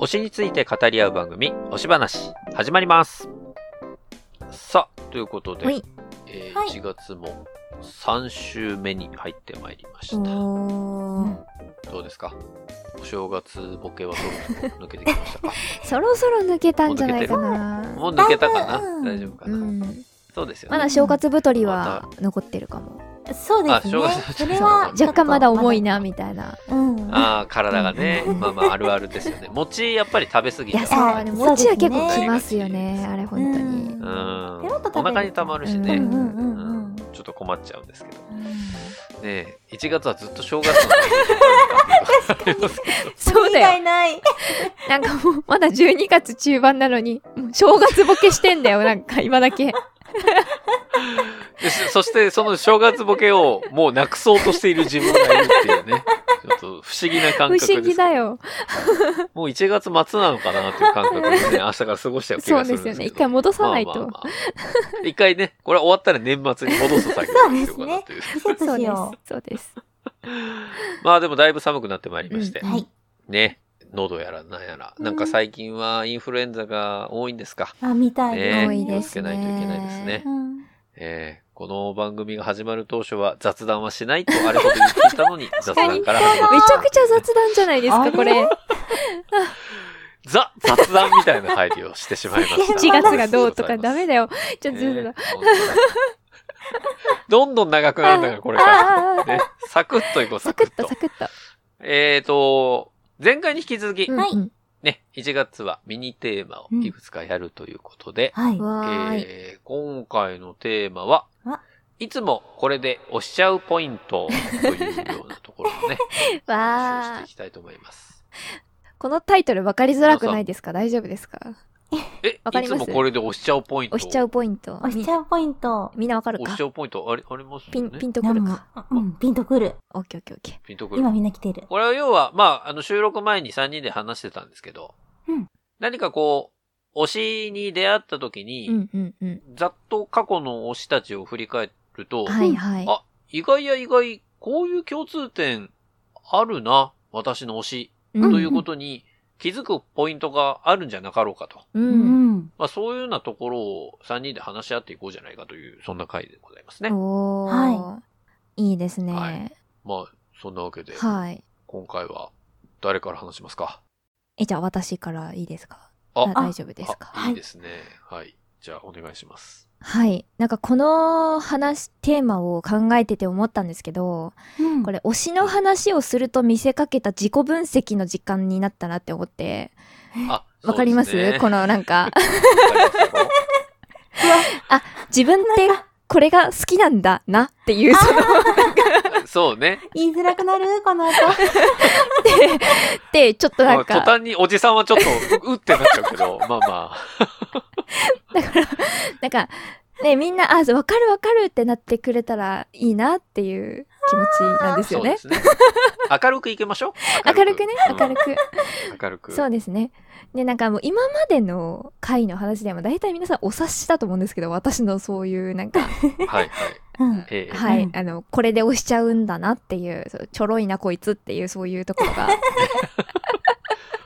推しについて語り合う番組、推し話、始まります。さあ、ということで、はいえーはい1月も3週目に入ってまいりました。どうですか？お正月ボケはそろそろ抜けてきましたか？そろそろ抜けたんじゃないかな。もう抜けたかな？うん大丈夫かな、うん。そうですよね。まだ正月太りは残ってるかも。そうですねあ正月。それは、若干まだ重いな、みたいな。うん。ああ、体がねう。んまあまあ、あるあるですよね。餅、やっぱり食べ過ぎいや。そう餅は結構きますよね。あれ、本当に。うん。お腹に溜まるしね。うんうんうんうんうんちょっと困っちゃうんですけど。うんねえ、1月はずっと正月 そうだよ。ない。なんかもう、まだ12月中盤なのに、正月ボケしてんだよ、なんか今だけ。そして、その正月ボケをもうなくそうとしている自分がいるっていうね。ちょっと不思議な感覚です。不思議だ。よ。もう1月末なのかなっていう感覚でね、明日から過ごしちゃう気そうがするんですけど。ですよね。一回戻さないと。まあまあまあ一回ね、これは終わったら年末に戻す作業が必要かなという。そうですしよ。そうです。まあでもだいぶ寒くなってまいりまして。う。はい。ね。喉やらなんやら。なんか最近はインフルエンザが多いんですか。あ、見たいねです。多い気をつけないといけないですねう。ん。えーこの番組が始まる当初は雑談はしないとあれほど言っていたのに 雑談から始まるめちゃくちゃ雑談じゃないですか、これ。ザ雑談みたいな入りをしてしまいました。1月がどうとかダメだよ。ちょっと、ちょっとね本当だどんどん長くなるんだから、これから。ね、サクッといこう、サクッとサクッと、。サクッと。えーと、前回に引き続き、はいうんね、1月はミニテーマをいくつかやるということで、はい。うんわーい。えー今回のテーマはあ、いつもこれで押しちゃうポイントというようなところをね、わーしていきたいと思います。このタイトル分かりづらくないですか？大丈夫ですか？え、わかります？いつもこれで押しちゃうポイント？押しちゃうポイント。押しちゃうポイント。みみんなわかるか？押しちゃうポイント？あり、あります。ピン、ピンとくるか？うん、ピンとくる。オッケーオッケーオッケピンとくる今。みんな来てる。これは要は、まあ、あの、収録前に3人で話してたんですけど、うん何かこう、推しに出会った時に、ー。うんうんうん。ざっと過去の推したちを振り返ると、はいはい。あ、意外や意外、こういう共通点あるな、私の推し、うんということに気づくポイントがあるんじゃなかろうかと。う。うんん。まあ、そういうようなところを3人で話し合っていこうじゃないかという、そんな回でございますね。おー。。はいいですね。ははいい。まあ、そんなわけで、はい。今回は誰から話しますかえ、じゃあ私からいいですかああ大丈夫ですかあいいですね。はい。じゃあ、お願いします。はい。なんかこの話、テーマを考えてて思ったんですけど、うん。これ推しの話をすると見せかけた自己分析の時間になったなって思って、あ、わかります？このなんか、あ、自分ってこれが好きなんだなっていう、その、そうね。言いづらくなる？この後。で、ちょっとなんまあ途か、端におじさんはちょっと、うってなっちゃうけど、まあまあ。だから、なんか、ね、みんな、あ、わかるわかるってなってくれたらいいなっていう気持ちなんですよね。ね。明るくいきましょう。明るくね、うん明るく。明るく。そうですね。で、なんかもう今までの回の話でも大体皆さんお察しだと思うんですけど、私のそういうなんか、はいはい。うん。ええはい、うんあの、これで押しちゃうんだなっていう、そうちょろいなこいつっていうそういうところが、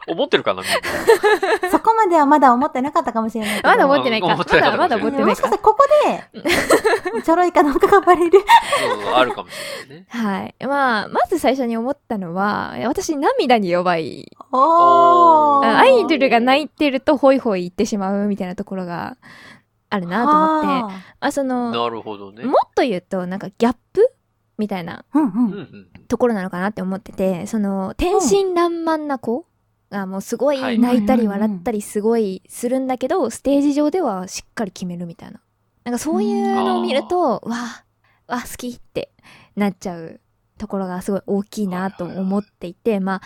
思ってるかなみんな。そこまではまだ思ってなかったかもしれない。まだ思ってないか。まだ、ったかもしれないまだ思ってないかもしかしたら。ここで、ちょろいかどうかがバレる。そうそうあるかもしれないね。はい。まあ、まず最初に思ったのは、私涙に弱い。おアイドルが泣いてるとホイホイ言ってしまうみたいなところがあるなと思って、はあ、その、なるほどね。もっと言うと、なんかギャップみたいなところなのかなって思ってて、その、天真爛漫な子がもうすごいはい。泣いたり笑ったりすごいするんだけど、ステージ上ではしっかり決めるみたいな。なんかそういうのを見ると、わあ、わあ、好きってなっちゃうところがすごい大きいなと思っていて、まあ、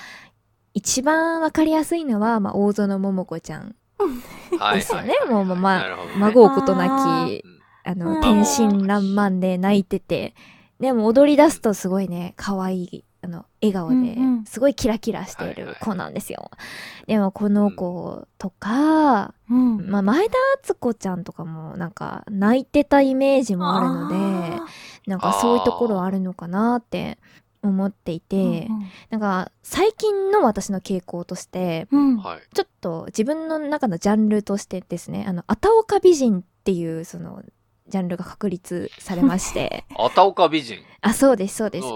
一番わかりやすいのは、まあ、大園桃子ちゃんはいですよね。もうまあ孫をことなき、うん。あの、うん。天真爛漫で泣いてて、でも踊り出すとすごいね、可愛い、あの、笑顔ですごいキラキラしている子なんですよ。でもこの子とか、うん。まあ、前田敦子ちゃんとかもなんか泣いてたイメージもあるので、なんかそういうところあるのかなって思っていて、なんか最近の私の傾向として、うん。ちょっと自分の中のジャンルとしてですね、あの、あたおか美人っていうその、ジャンルが確立されまして、あたおか美人？あ、そうです、そうです。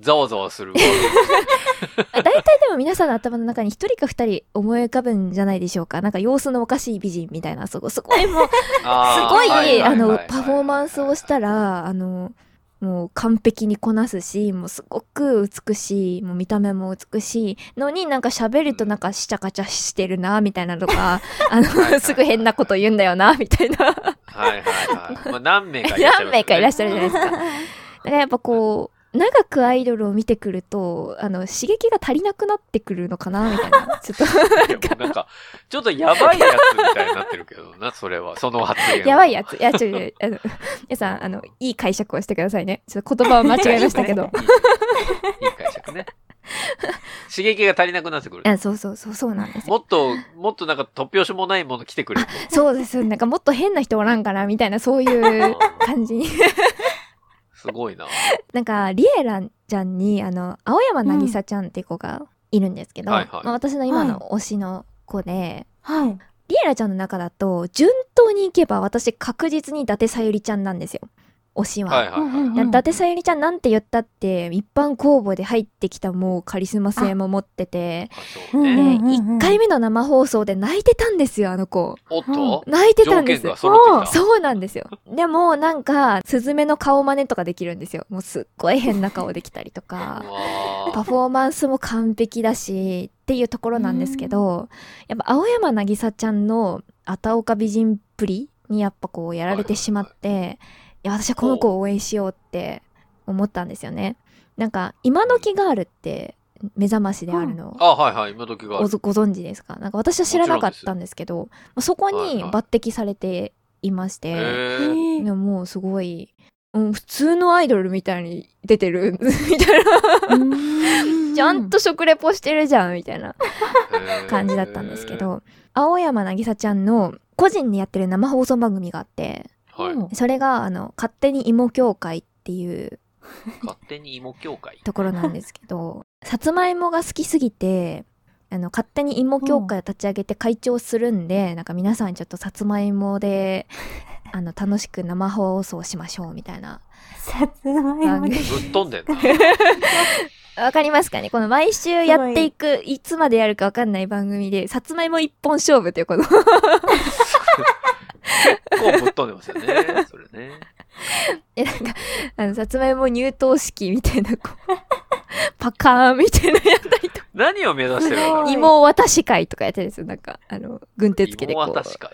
ざわざわする。あ大体でも皆さんの頭の中に一人か二人思い浮かぶんじゃないでしょうか。なんか様子のおかしい美人みたいな、そこ、すごいも う、すごい、あのは、パフォーマンスをしたら、あの、もう完璧にこなすし、もうすごく美しい、もう見た目も美しいのになんか喋るとなんかしちゃかちゃしてるな、みたいなとか、あの、すぐ変なこと言うんだよな、みたいな。はいはいはい。まあ、何名かいらっしゃいますよね 何名かいらっしゃるじゃないですか。だからやっぱこう、長くアイドルを見てくると、あの、刺激が足りなくなってくるのかな、みたいな。ちょっと。なんか、ちょっとやばいやつみたいになってるけどな、それは。その発言は。やばいやつ。いや、ちょ、あの、皆さん、あの、いい解釈をしてくださいね。ちょっと言葉は間違えましたけど。いい。いい解釈ね。刺激が足りなくなってくる。あそうそうそう、そうなんですよ。もっと、もっとなんか突拍子もないもの来てくれと。そうです。なんかもっと変な人おらんかな、みたいな、そういう感じに。すごいな。なんか、リエラちゃんに、あの、青山なぎさちゃんっていう子がいるんですけど、はいはいまあ、私の今の推しの子で、はい。リエラちゃんの中だと、順当にいけば私確実に伊達さゆりちゃんなんですよ。推しは。はいはいはい。うんいや伊達さゆりちゃんなんて言ったって、一般公募で入ってきたもうカリスマ性も持ってて、ね。で、うんうんうん1回目の生放送で泣いてたんですよ、あの子。おっと？泣いてたんです条件が。揃ってきた。そうなんですよ。でも、なんか、スズメの顔真似とかできるんですよ。もうすっごい変な顔できたりとか。わパフォーマンスも完璧だし、っていうところなんですけど、やっぱ青山なぎさちゃんのあたおか美人っぷりにやっぱこうやられてしまって、いや、私はこの子を応援しようって思ったんですよね。なんか、今時ガールって目覚ましであるの、あ、はいはい。今時がある。ご存知ですか？なんか私は知らなかったんですけど、そこに抜擢されていまして、へえーーでももうすごい、うん、普通のアイドルみたいに出てる、みたいな。うんちゃんと食レポしてるじゃん、みたいな感じだったんですけ。ど、青山なぎさちゃんの個人でやってる生放送番組があって、はい。うんそれが、あの、勝手に芋協会っていう 勝手に芋協会。ところなんですけど、さつまいもが好きすぎて、あの、勝手に芋協会を立ち上げて会長するんで、なんか皆さんちょっとさつまいもで、あの、楽しく生放送しましょうみたいな。さつまいもでぶっ飛んでんな。わかりますかね？この毎週やっていく、いつまでやるかわかんない番組で、さつまいも一本勝負というこの結構ぶっ飛んでますよね。それね。え、なんか、あの、さつまいも入党式みたいな、こう、パカーンみたいなやったりとか、何を目指してるんだろうすごい芋渡し会とかやってるんですよ。なんか、あの、軍手つけてこう、芋渡し会。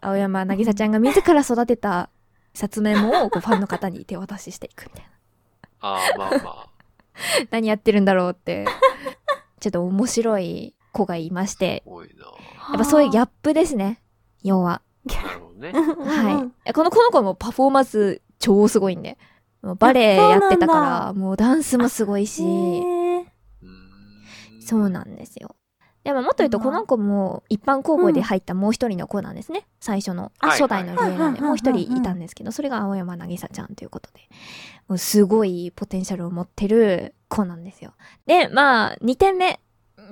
青山なぎさちゃんが自ら育てたさつまいもをこうファンの方に手渡ししていくみたいな。あー、まあまあ。何やってるんだろうって、ちょっと面白い子がいまして、多いな。やっぱそういうギャップですね、要は。ね。はい。この、この子もパフォーマンス超すごいんで。もうバレエやってたから、もうダンスもすごいし、そうなんですよ。でももっと言うと、この子も一般公募で入ったもう一人の子なんですね。最初の。はい初代のリエラで。はいもう一人いたんですけど、それが青山なぎさちゃんということで。もうすごいポテンシャルを持ってる子なんですよ。で、まあ、2点目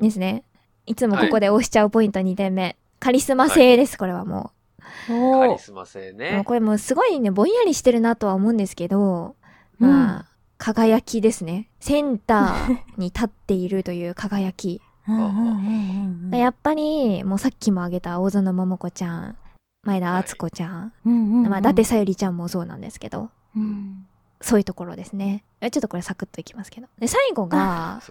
ですね。いつもここで押しちゃうポイント2点目。カリスマ性です、これはもカリスマ性う。もうね。これもうすごいね、ぼんやりしてるなとは思うんですけど、まあ、輝きですね。センターに立っているという輝き。やっぱり、もうさっきも挙げた大園桃子ちゃん、前田敦子ちゃん、うんうんうんまあ、伊達さゆりちゃんもそうなんですけど、うんそういうところですね。えちょっとこれサクッといきますけど。で、最後が。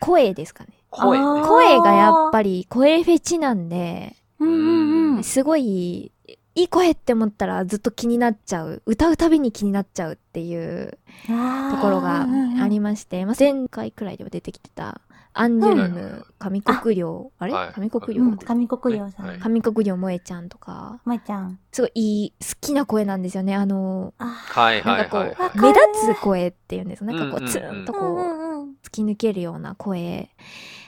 声ですかね。声ね。声がやっぱり、声フェチなんで、うんうんうん。すごい、いい声って思ったらずっと気になっちゃう。歌うたびに気になっちゃうっていうところがありまして、まあ、前回くらいでは出てきてた、アンジュルム、上国領、あれ？はい。上国領？うん上国領さはい。ん上国領萌えちゃんとか、まいちゃん。すごいいい、好きな声なんですよね。あの、あはいはいはいはい。かる目立つ声っていうんですなんかこう、うんうんうんツーンとうんこう、うんうん突き抜けるような声。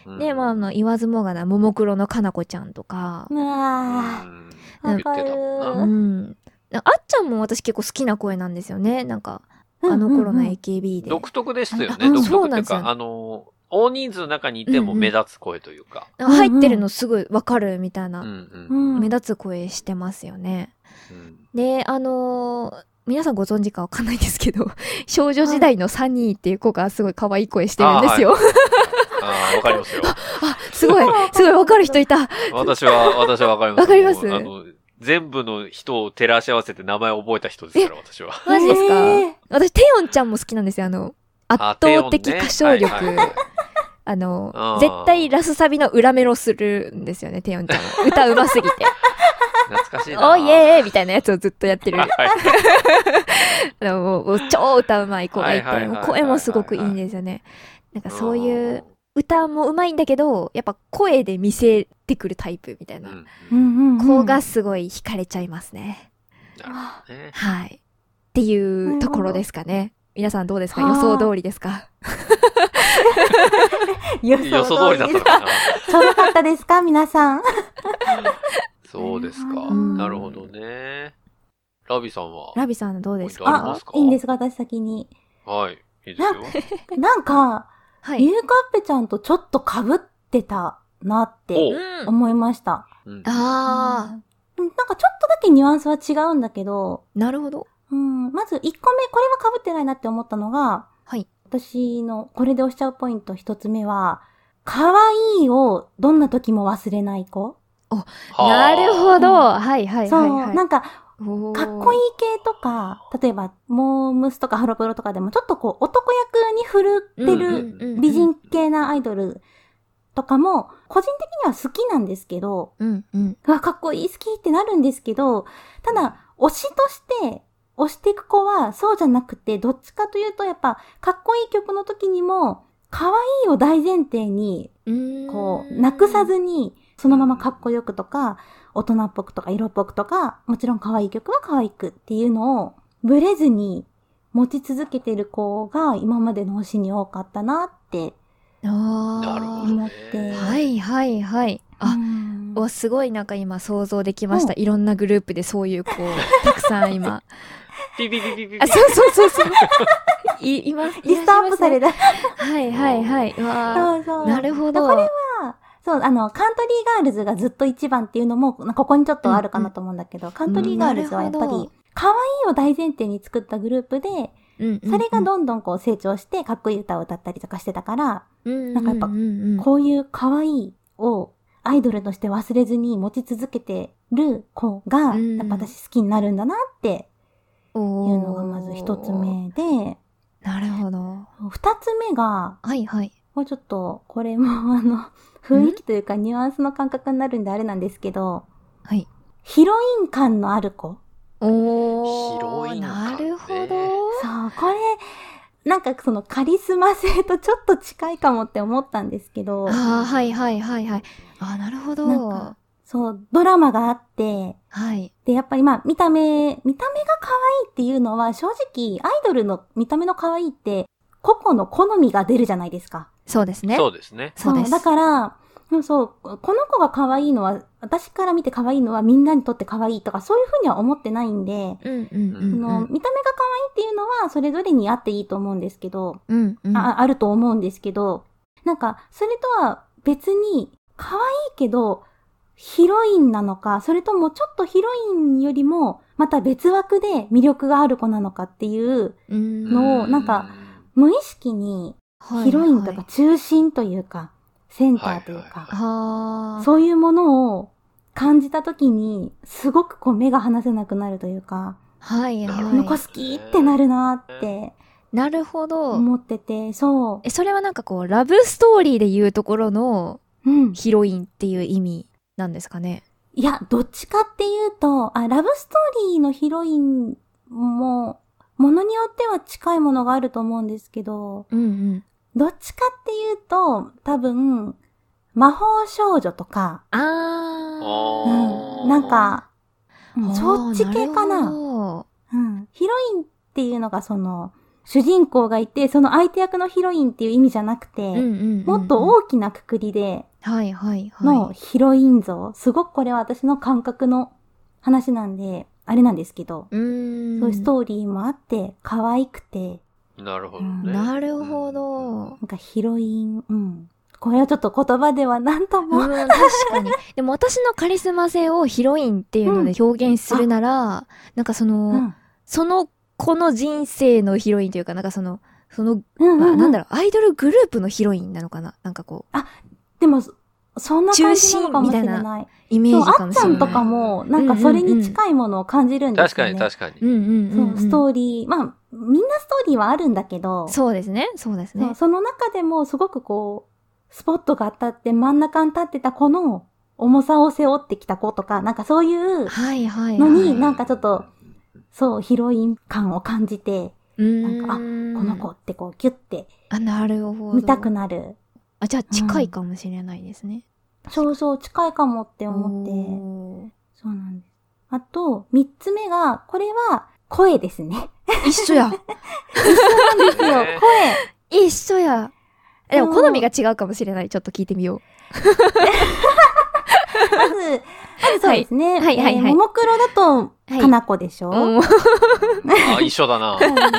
うんで、まあ、あの、言わずもがな、ももクロのかなこちゃんとか、うわうんー言ってたもんうな。ん。あっちゃんも私結構好きな声なんですよね。なんか、あの頃のうんうんうん AKB で。独特ですよね。うん独そうなんですよ特っていうか、あの、大人数の中にいても目立つ声というか。なんか入ってるのすぐわかるみたいな、うんううん。ん。目立つ声してますよね。うんで、あのー皆さんご存知かわかんないですけど、少女時代のサニーっていう子がすごい可愛い声してるんですよ。ああ、わかりますよ。すごい、すごいわかる人いた。私は、私はわかります。わかります？あの、全部の人を照らし合わせて名前を覚えた人ですから、私は。マジですか、私、テヨンちゃんも好きなんですよ。あの、圧倒的歌唱力。あテヨンねはいはいあの絶対ラスサビの裏メロするんですよね、テヨンちゃんは。歌うますぎて。懐かしいな。おいえーみたいなやつをずっとやってる。はい あのもうもう超歌うまい子がいて、声もすごくいいんですよね。なんかそういう、歌もうまいんだけど、やっぱ声で見せてくるタイプみたいなうん。子がすごい惹かれちゃいますね。なるほどね。はい。っていうところですかね。皆さんどうですか？はあ予想通りですか？予 予想通りだったのかな。ちょうどかったですか？皆さん。そうですか。うんなるほどね。ラビさんはラビさんどうですか？あいいんですか？私先に。はい。いいですよ。なんか、はい。ゆうかっぺちゃんとちょっと被ってたなっておうん思いました。うんあうんなんかちょっとだけニュアンスは違うんだけど、ー、なるほど。うん、まず1個目、これは被ってないなって思ったのが、はい。私のこれで押しちゃうポイント1つ目は、可愛いをどんな時も忘れない子。はあなるほど。はいはいそう、はいはい。なんか、かっこいい系とか、例えば、モームスとかハロプロとかでも、ちょっとこう、男役に振るってうんるうん美人系なアイドルとかも、個人的には好きなんですけど、うんうん。うわ、かっこいい、好きってなるんですけど、ただ、推しとして、推していく子は、そうじゃなくて、どっちかというと、やっぱ、かっこいい曲の時にも、可愛いを大前提に、こう、なくさずに、そのままかっこよくとか、大人っぽくとか、色っぽくとか、もちろん可愛い曲は可愛くっていうのを、ブレずに持ち続けてる子が、今までの推しに多かったなって思って。ねはいはいはい。あ、うんおすごいなんか今想像できました。いろんなグループでそういう子、たくさん今。ピピピピピピあ、そうそうそうそう。い、います。リストアップされた。た。はいはいはい。うわそうそう。ーなるほど。これは、そう、あの、カントリーガールズがずっと一番っていうのも、ここにちょっとあるかなと思うんだけど、カントリーガールズはやっぱり、可愛いを大前提に作ったグループで、うんうんうん。それがどんどんこう成長して、かっこいい歌を歌ったりとかしてたから、なんかやっぱうん。うんうんこういう可愛いをアイドルとして忘れずに持ち続けてる子が、うん。やっぱ私好きになるんだなっていおうのがまず一つ目で、なるほど。二つ目が、はいはい。もうちょっと、これもあの、雰囲気というかニュアンスの感覚になるんであれなんですけど、はい。ヒロイン感のある子。おー。ヒロイン感ねなるほど。そう、これ、なんかそのカリスマ性とちょっと近いかもって思ったんですけど、ああ、はいはいはいはい。あーなるほど。なんかそう、ドラマがあって、はい。で、やっぱりまあ、見た目、見た目が可愛いっていうのは、正直、アイドルの見た目の可愛いって、個々の好みが出るじゃないですか。そうですね。そうですね。そうです。だから、うんそう、この子が可愛いのは、私から見て可愛いのはみんなにとって可愛いとか、そういうふうには思ってないんで、うんうんうんその、見た目が可愛いっていうのは、それぞれにあっていいと思うんですけど、うん。うんうん。ああると思うんですけど、なんか、それとは別に、可愛いけど、ヒロインなのか、それともちょっとヒロインよりも、また別枠で魅力がある子なのかっていううんのをなんか無意識にヒロインとか中心というか、センターというか、はあ。そういうものを感じたときに、すごくこう目が離せなくなるというか、はいはい。この子好きってなるなってなるほど。思ってて、そえ、それはなんかこう、ラブストーリーで言うところのう。うん。ヒロインっていう意味なんですかね？いや、どっちかっていうと、あ、ラブストーリーのヒロインも、ものによっては近いものがあると思うんですけど、うんうん。どっちかっていうと、多分、魔法少女とか、あうん、なんか。そっち系かな。うん。ヒロインっていうのがその、主人公がいて、その相手役のヒロインっていう意味じゃなくて、どうんうんうんうん。もっと大きなくくりではいはいはい。のヒロイン像、すごくこれは私の感覚の話なんで、あれなんですけど、うーん。そういうストーリーもあって、可愛くて、なるほどうんね。なるほうんど。なんかヒロイン、うん。これはちょっと言葉では何とも。うん、確かに。でも私のカリスマ性をヒロインっていうので表現するなら、なんかその、うん。その子の人生のヒロインというか、なんかその、その、うんうんうんまあなんだろう、アイドルグループのヒロインなのかな？なんかこう、でも、そそんな感じなのかもしれ中心みたない。イメそう、あージかもしれない。っちゃんとかも、なんかそれに近いものを感じるんです確よね。かに確かに。うんうんうん、うん。そう、ストーリー、まあ、みんなストーリーはあるんだけど、そうですね。そうですね。その中でもすごくこう、スポットが当たって真ん中に立ってた子の重さを背負ってきた子とか、なんかそういうはいはい、のはい。になんかちょっと、そう、ヒロイン感を感じて、ん、なんかあこの子ってこう、キュッてあ、なるほど。見たくなる。あ、じゃあ近いかもしれないですね。そうそう、近いかもって思って。おそうなんです。あと、三つ目が、これは声ですね。ー一緒や。ですよ、ね声。一緒や。でも好みが違うかもしれない。ちょっと聞いてみよまず、まずそうですね。はいはいはいはいえーももクロだと、はいかなこでしょ、う。う んあ、一緒だな。うんでアンジ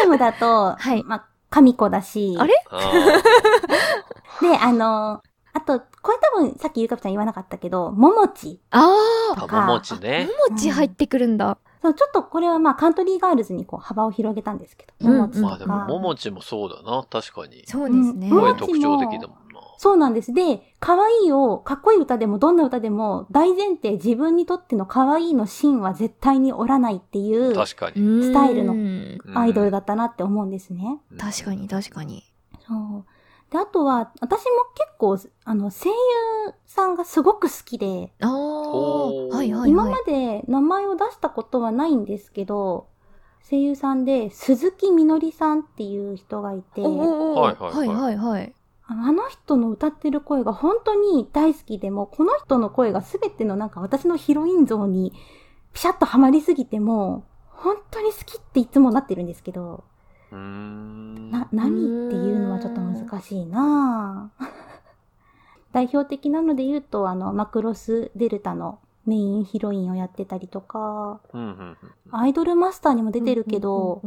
ュルムだと、はいまあ、神子だし。あれ？あ で、あの、あと、これ多分さっきゆうかぴちゃん言わなかったけど、ももち。あーとかあ、ももちね。あ、もち入ってくるんだ。そう、ちょっとこれはまあカントリーガールズにこう幅を広げたんですけど、うんももちとか。まあでも、ももちもそうだな。確かに。そうですね。うん声特徴的だもんな。そうなんです。で、可愛いを、かっこいい歌でもどんな歌でも、大前提自分にとっての可愛いの芯は絶対に折らないっていう確かに。スタイルのうんアイドルだったなって思うんですね。確かに確かに。そう。で、あとは、私も結構、あの、声優さんがすごく好きで、ああ、おーはいはいはい今ま。で名前を出したことはないんですけど、声優さんで、鈴木みのりさんっていう人がいて、おーおーはいはいはいはいはいはい。あのあの人の歌ってる声が本当に大好きでも、この人の声がすべてのなんか私のヒロイン像にピシャッとハマりすぎても、本当に好きっていつもなってるんですけど。な、何っていうのはちょっと難しいなぁ 代表的なので言うと、あの、マクロスデルタのメインヒロインをやってたりとか、アイドルマスターにも出てるけど、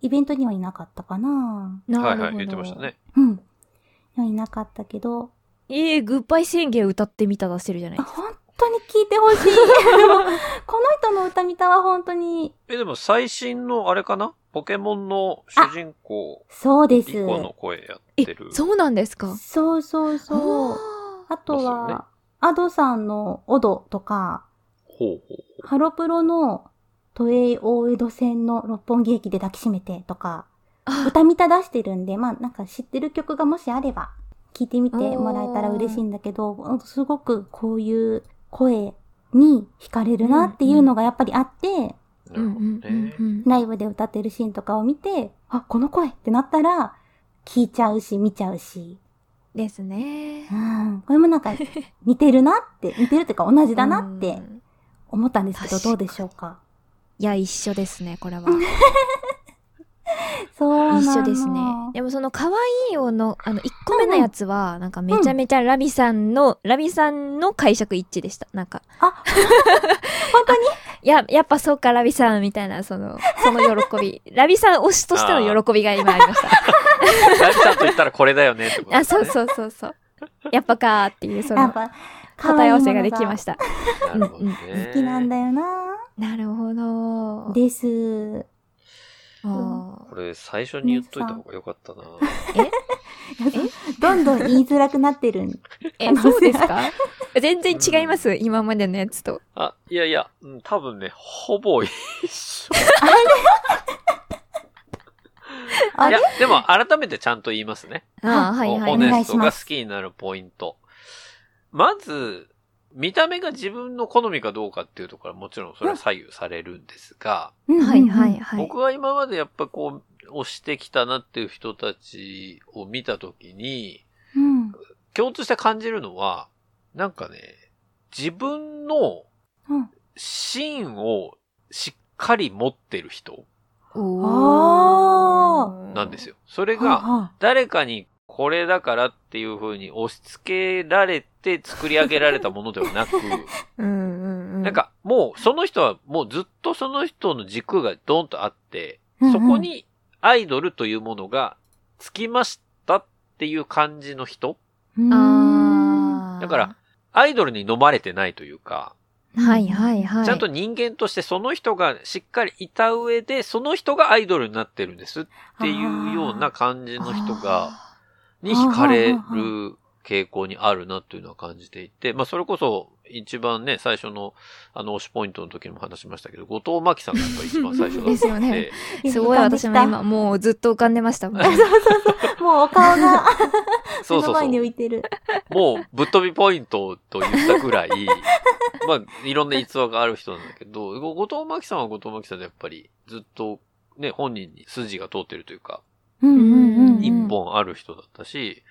イベントにはいなかったかなうん、なはいはい。言ってましたね。うん。はいなかったけど、ええグッバイ宣言歌ってみた出してるじゃないあですか。本当に聞いてほしい。この人の歌見たは本当に、え、でも最新のあれかな？ポケモンの主人公、そうです。リコの声やってる。そうなんですか？そうそうそう。ああとそうっすよねは、アドさんのオドとか、ほうほうハロプロの都営大江戸線の六本木駅で抱きしめてとか、あ 歌見た出してるんで、まあなんか知ってる曲がもしあれば、聞いてみてもらえたら嬉しいんだけど、すごくこういう声に惹かれるなっていうのがやっぱりあって、ライブで歌ってるシーンとかを見て、あ、この声ってなったら、聞いちゃうし、見ちゃうし。ですねう。ん。これもなんか、似てるなって、似てるっていうか同じだなってうん思ったんですけど、どうでしょうか？いや、一緒ですね、これは。そうなの一緒ですね。でもその可愛いをの、あの、1個目のやつは、なんかめちゃめちゃラビさんの、ラビさんの解釈一致でした。なんか、あ、本当に？いや、やっぱそうか、ラビさんみたいな、その、その喜び。ラビさん推しとしての喜びが今ありました。ラビさんと言ったらこれだよねってことあ、そうそうそうそう。やっぱかーっていう、その、やっぱ、答え合わせができました。なるほどね。好きなんだよななるほど。です。これ最初に言っといた方がよかったな。どんどん言いづらくなってる。ん。え、そうですか？全然違います、今までのやつと。あ、いやいや、うん多分ね、ほぼ一緒。あれ？いや、でも改めてちゃんと言いますね。ああ、はいはい。ホお願ネストが好きになるポイント。まず、見た目が自分の好みかどうかっていうところはもちろんそれは左右されるんですが、うんはいはい。はい。僕が今までやっぱこう、推してきたなっていう人たちを見たときに、うん。共通して感じるのは、なんかね、自分のうん。芯をしっかり持ってる人あなんですよ。それはが、は誰かにこれだからっていう風に押し付けられて作り上げられたものではなく、うんうんうん。なん、か、もう、その人はもうずっとその人の軸がドーンとあって、そこにアイドルというものがつきましたっていう感じの人。だから、アイドルに飲まれてないというか、はいはいはい。ちゃんと人間としてその人がしっかりいた上で、その人がアイドルになってるんですっていうような感じの人が、に惹かれる傾向にあるなというのは感じていて、まあそれこそ一番ね、最初のあの推しポイントの時にも話しましたけど、後藤真希さんがやっぱり一番 最初だったですよねですごい私も今もうずっと浮かんでましたもん。もうお顔が そうそうそ目の前にう。浮いてる。もうぶっ飛びポイントと言ったぐらい、まあいろんな逸話がある人なんだけど、後藤真希さんは後藤真希さんでやっぱりずっとね、本人に筋が通ってるというか、うんうんうんうん。一本ある人だったし、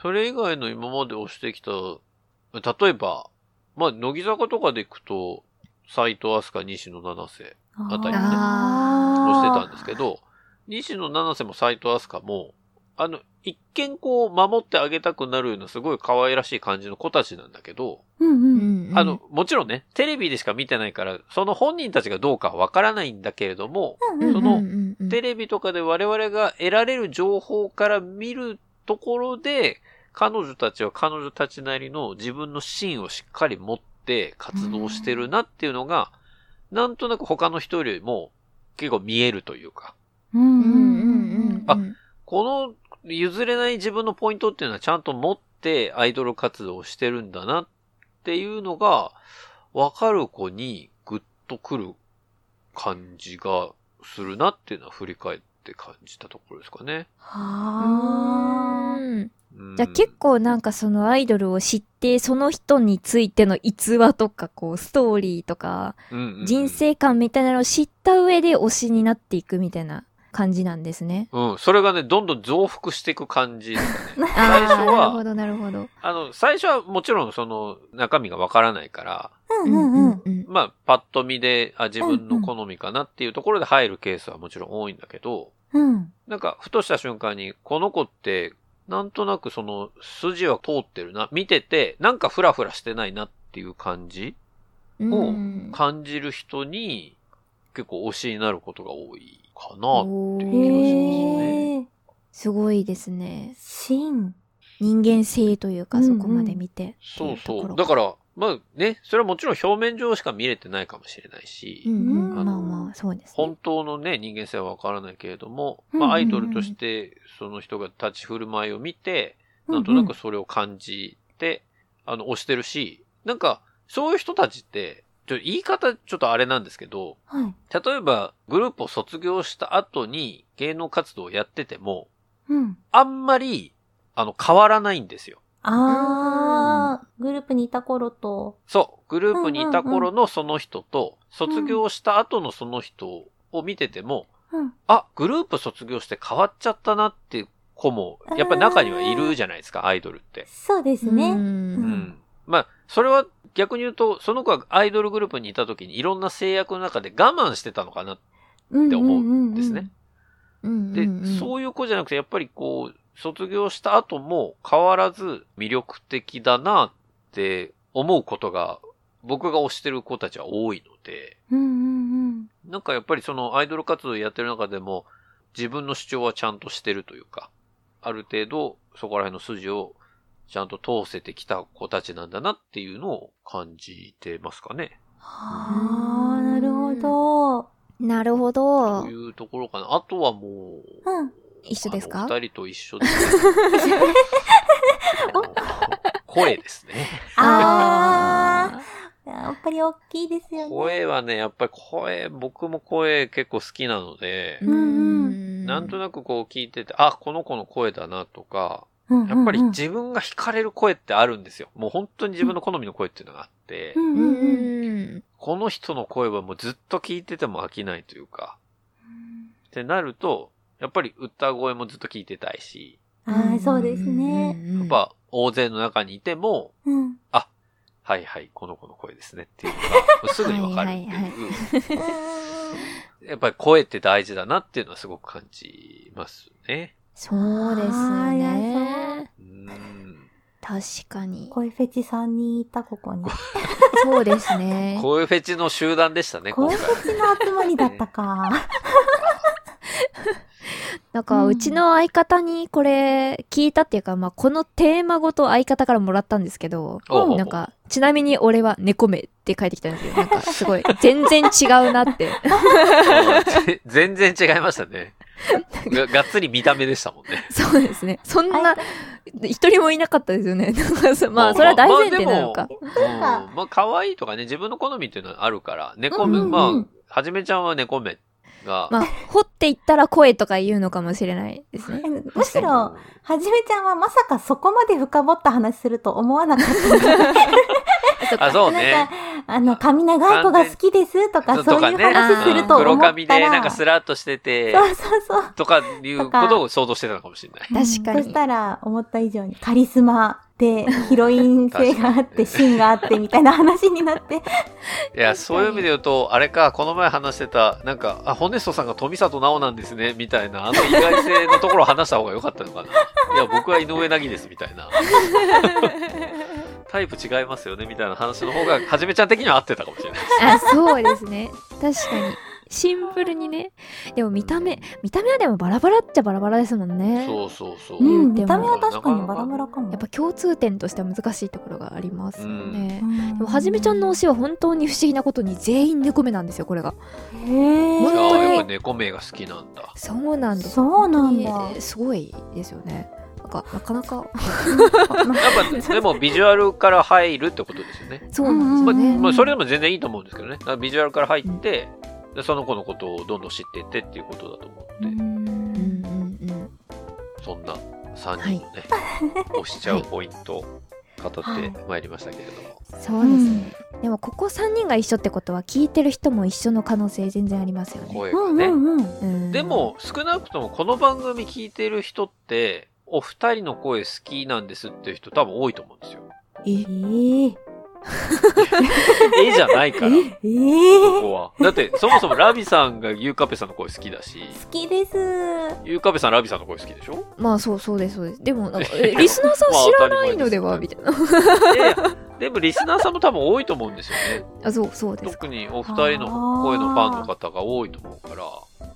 それ以外の今まで押してきた、例えば、まあ、乃木坂とかで行くと、斎藤飛鳥、西野七瀬あたりねあをしてたんですけど、西野七瀬も斎藤飛鳥も、あの、一見こう、守ってあげたくなるようなすごい可愛らしい感じの子たちなんだけど、うんううん。ん。あの、、もちろんね、テレビでしか見てないから、その本人たちがどうかはわからないんだけれども、うんそのうんうんうん。テレビとかで我々が得られる情報から見るところで、彼女たちは彼女たちなりの自分の芯をしっかり持って活動してるなっていうのが、なんとなく他の人よりも結構見えるというか、うんうんうんうん。あこの譲れない自分のポイントっていうのはちゃんと持ってアイドル活動をしてるんだなっていうのが、わかる子にグッとくる感じがするなっていうのは振り返って感じたところですかね。はあ。うんうんじゃあ結構なんかそのアイドルを知って、その人についての逸話とか、こう、ストーリーとか、人生観みたいなのを知った上で推しになっていくみたいな感じなんですね。うん、それがね、どんどん増幅していく感じですかね。最ああ、初はなるほど、なるほど。あの、最初はもちろんその中身がわからないから、うんうんうん。うん。まあ、パッと見で、あ、自分の好みかなっていうところで入るケースはもちろん多いんだけど、うん。なんか、ふとした瞬間に、この子って、なんとなくその、筋は通ってるな、見てて、なんかフラフラしてないなっていう感じうん感じる人に、結構推しになることが多いかな。おっていう気がしますーね。すごいですね。芯。人間性というか、そこまで見て。そうそう。だから、まあね、それはもちろん表面上しか見れてないかもしれないし、うんうん、うんまあまあ、そうですね。本当のね、人間性はわからないけれども、まあアイドルとして、その人が立ち振る舞いを見て、なんとなくそれを感じて、あの、推してるし、なんか、そういう人たちって、ちょ言い方ちょっとあれなんですけど、はい。例えばグループを卒業した後に芸能活動をやってても、うん。あんまり、あの、変わらないんですよ。あー、グループにいた頃と。そう。グループにいた頃のその人と、卒業した後のその人を見てても、うん。あ、グループ卒業して変わっちゃったなっていう子も、やっぱり中にはいるじゃないですか、アイドルって。そうですう。ね。うんん。まあ、それは逆に言うと、その子がアイドルグループにいた時にいろんな制約の中で我慢してたのかな。うんって思うんですね。うんで、そういう子じゃなくて、やっぱりこう、卒業した後も変わらず魅力的だなって思うことが、僕が推してる子たちは多いので、うんうんなんかやっぱりそのアイドル活動やってる中でも、自分の主張はちゃんとしてるというか、ある程度そこら辺の筋をちゃんと通せてきた子たちなんだなっていうのを感じてますかね。はあ、なるほど。なるほどと。いうところかな。あとはもう、うん。一緒ですか？二人と一緒です。声ですね。あー、やっぱり大きいですよね。声はね、やっぱり声、僕も声結構好きなので、うんうん。なんとなくこう聞いてて、あ、この子の声だなとか、うんうんうん。やっぱり自分が惹かれる声ってあるんですよ。もう本当に自分の好みの声っていうのがあって、うんううんうんん。この人の声はもうずっと聞いてても飽きないというか、ってなると、やっぱり歌声もずっと聞いてたいし、ああ、そうですね。やっぱ大勢の中にいても、うん。はいはい、この子の声ですねっていうのが、すぐにわかるっていう。はいはいやっぱり声って大事だなっていうのはすごく感じますね。そうですね。うん。確かに。声フェチ3人いた、ここに。そうですね。声フェチの集団でしたね、今声回。フェチの集まりだったか。なんか、うちの相方にこれ聞いたっていうか、まあ、このテーマごと相方からもらったんですけど、なんか、ちなみに俺は猫目って書いてきたんですよ。なんか、すごい、全然違うなって。ぜ 全然違いましたね。ががっつり見た目でしたもんね。そうですね。そんな、一人もいなかったですよね。まあ、それは大前提なのか。うん、まあ、可愛いとかね、自分の好みっていうのはあるから、猫目、うんうんうんまあ、はじめちゃんは猫目が、まあ、掘っていったら声とか言うのかもしれないですね。むしろ、はじめちゃんはまさかそこまで深掘った話すると思わなかった。あ、そうなんねか。、あの、髪長い子が好きですとか、そういう話すると黒思ったら。髪でなんかスラッとしてて、そうそうそう。とかいうことを想像してたのかもしれない。確かにそしたら、思った以上にカリスマで、ヒロイン性があって、芯があって、みたいな話になって。いや、そういう意味で言うと、あれか、この前話してた、なんか、あ、ホネストさんが富里直なんですね、みたいな、あの意外性のところを話した方が良かったのかな。いや、僕は井上凪です、みたいな。タイプ違いますよね、みたいな話の方が、はじめちゃん的には合ってたかもしれないです。あ、そうですね。確かに。シンプルにね。でも見た目、見た目はでもバラバラっちゃバラバラですもんね。そうそうそう。うん、見た目は確かにバラバラかも。やっぱ共通点としては難しいところがありますよねう。んでもはじめちゃんの推しは本当に不思議なことに全員猫目なんですよ、これが。へえ。本当にああ、やっぱ猫名が好きなんだ。そうなんです。そうなんだすごいですよね。なんか、なかなか、やっぱ、でもビジュアルから入るってことですよね。そうなんまあ、ですよね。まあ、それでも全然いいと思うんですけどね。ビジュアルから入って、でその子のことをどんどん知っていってっていうことだと思うので、うんうんうん。そんな3人のね、押しちゃうポイントを語ってまいりましたけれども。そうですね。でもここ3人が一緒ってことは聞いてる人も一緒の可能性全然ありますよね。声がね。うんうんうん。うんで、も、少なくともこの番組聞いてる人って、お二人の声好きなんですっていう人多分多いと思うんですよ。ええ。えじゃないから、こええ。こは。だって、そもそもラビさんがユーカペさんの声好きだし、好きです。ユーカペさんラビさんの声好きでしょ？まあそうそうですそうです。でもなんか、えリスナーさん知らないのでは？みたいな。でもリスナーさんも多分多いと思うんですよね。あ、そうそうですか。特にお二人の声のファンの方が多いと思うから、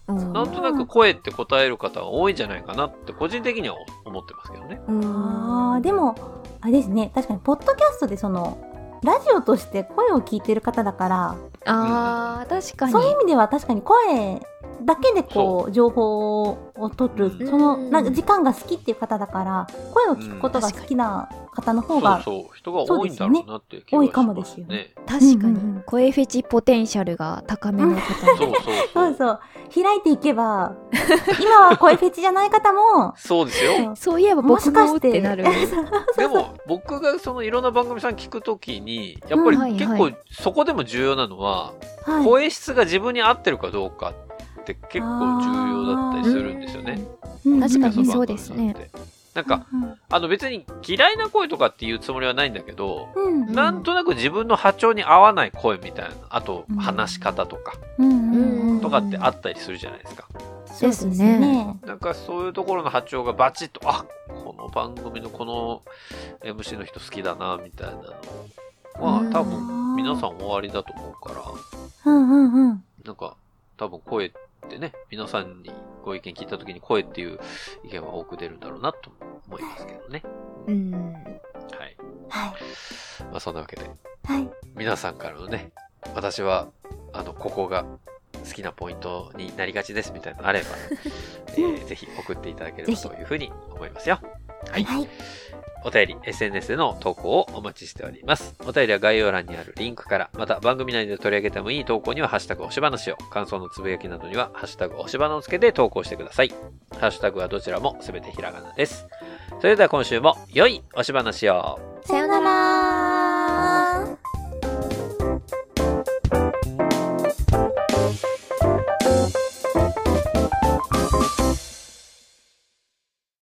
うんなんとなく声って答える方が多いんじゃないかなって個人的には思ってますけどね。うんああ、でも、あれですね。確かに、ポッドキャストでその、ラジオとして声を聞いてる方だから、あー、確かに。そういう意味では確かに声だけでこう、情報を取る、うん。その、うんなんか時間が好きっていう方だから、声を聞くことが好きな方のそう方が、そう、人が多いんだろうなっていう気がします、多いかもですよね。確かうんうんうにん。声フェチポテンシャルが高めの方。そうそうそそうう。そう、開いていけば、今は声フェチじゃない方も、そうですよ。そう。いえばも僕もしかしてってなる。でも、僕がそのいろんな番組さん聞くときに、やっぱり結構はいそこでも重要なのは、はい。声質が自分に合ってるかどうかって結構重要だったりするんですよね。うん確かにそうですね番組さんって。なんか、あの別に嫌いな声とかっていうつもりはないんだけど、うん、うん。なんとなく自分の波長に合わない声みたいな、あとうん話し方とか、うんうんうん、とかってあったりするじゃないですか。そうですねね。なんかそういうところの波長がバチッと、あ、この番組のこの MC の人好きだな、みたいなのはうん多分皆さん終わりだと思うから、うんうんうん。なんか多分声ってね、皆さんにご意見聞いた時に声っていう意見は多く出るんだろうなと思いますけどね。うん。はい。はい。まあそんなわけで、はい。皆さんからのね、私は、あの、ここが好きなポイントになりがちですみたいなのあれば、えーぜひ送っていただければというふうに思いますよ。はい。はい。お便り、SNS での投稿をお待ちしております。お便りは概要欄にあるリンクから、また番組内で取り上げてもいい投稿には、ハッシュタグおしばなしを、感想のつぶやきなどには、ハッシュタグおしばなをつけて投稿してください。ハッシュタグはどちらもすべてひらがなです。それでは今週も、良いおしばなしを。さよなら